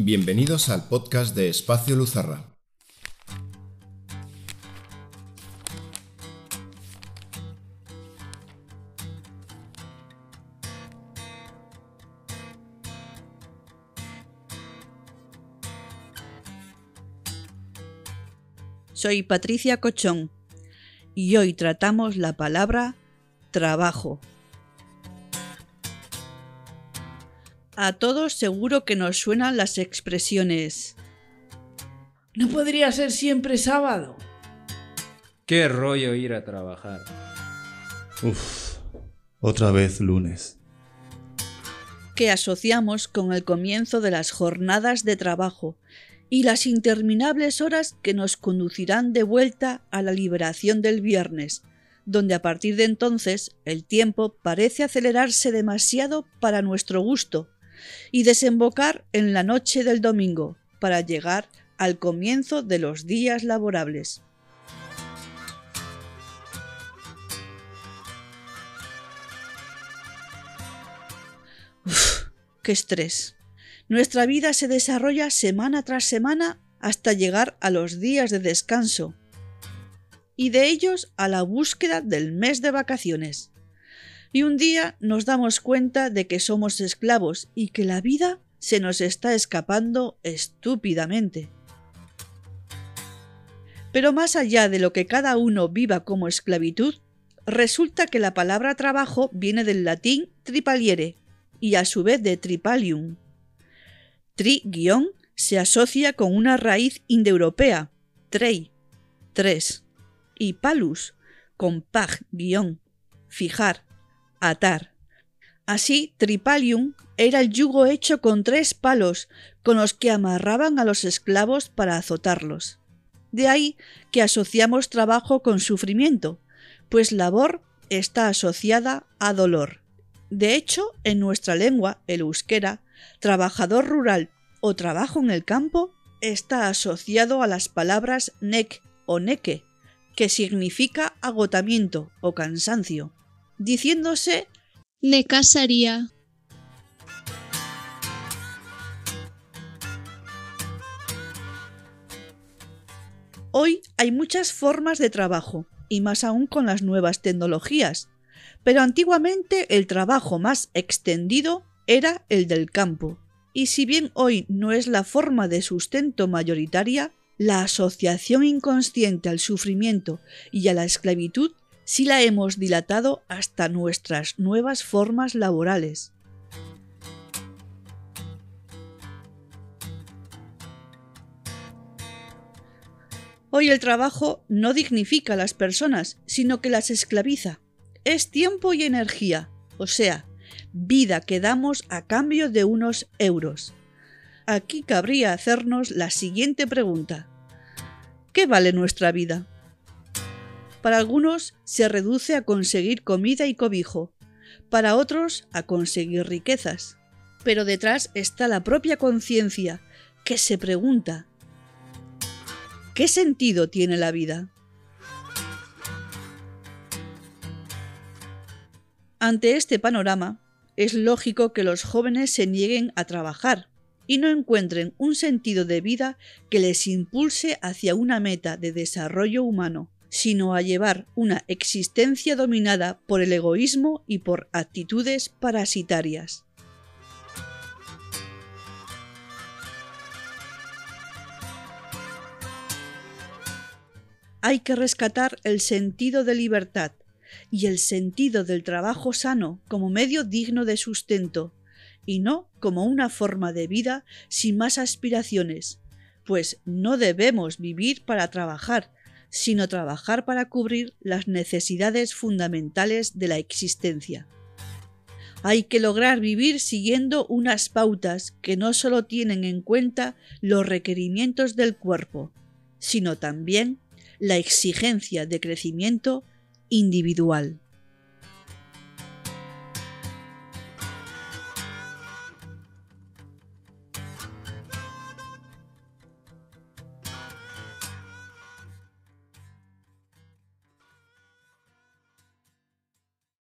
Bienvenidos al podcast de Espacio Luzarra. Soy Patricia Cochón y hoy tratamos la palabra trabajo. A todos seguro que nos suenan las expresiones. ¿No podría ser siempre sábado? Qué rollo ir a trabajar. Uf, otra vez lunes. Que asociamos con el comienzo de las jornadas de trabajo y las interminables horas que nos conducirán de vuelta a la liberación del viernes, donde a partir de entonces el tiempo parece acelerarse demasiado para nuestro gusto y desembocar en la noche del domingo para llegar al comienzo de los días laborables. Uf, ¡Qué estrés! Nuestra vida se desarrolla semana tras semana hasta llegar a los días de descanso y de ellos a la búsqueda del mes de vacaciones y un día nos damos cuenta de que somos esclavos y que la vida se nos está escapando estúpidamente. Pero más allá de lo que cada uno viva como esclavitud, resulta que la palabra trabajo viene del latín tripaliere y a su vez de tripalium. Tri guion se asocia con una raíz indoeuropea, trei, tres, y palus, con pag guion, fijar, atar. Así, tripalium era el yugo hecho con tres palos con los que amarraban a los esclavos para azotarlos. De ahí que asociamos trabajo con sufrimiento, pues labor está asociada a dolor. De hecho, en nuestra lengua, el euskera, trabajador rural o trabajo en el campo está asociado a las palabras nek o neke, que significa agotamiento o cansancio diciéndose ne casaría. Hoy hay muchas formas de trabajo, y más aún con las nuevas tecnologías, pero antiguamente el trabajo más extendido era el del campo, y si bien hoy no es la forma de sustento mayoritaria, la asociación inconsciente al sufrimiento y a la esclavitud si la hemos dilatado hasta nuestras nuevas formas laborales. Hoy el trabajo no dignifica a las personas, sino que las esclaviza. Es tiempo y energía, o sea, vida que damos a cambio de unos euros. Aquí cabría hacernos la siguiente pregunta. ¿Qué vale nuestra vida? Para algunos se reduce a conseguir comida y cobijo, para otros a conseguir riquezas. Pero detrás está la propia conciencia que se pregunta, ¿qué sentido tiene la vida? Ante este panorama, es lógico que los jóvenes se nieguen a trabajar y no encuentren un sentido de vida que les impulse hacia una meta de desarrollo humano sino a llevar una existencia dominada por el egoísmo y por actitudes parasitarias. Hay que rescatar el sentido de libertad y el sentido del trabajo sano como medio digno de sustento, y no como una forma de vida sin más aspiraciones, pues no debemos vivir para trabajar, sino trabajar para cubrir las necesidades fundamentales de la existencia. Hay que lograr vivir siguiendo unas pautas que no solo tienen en cuenta los requerimientos del cuerpo, sino también la exigencia de crecimiento individual.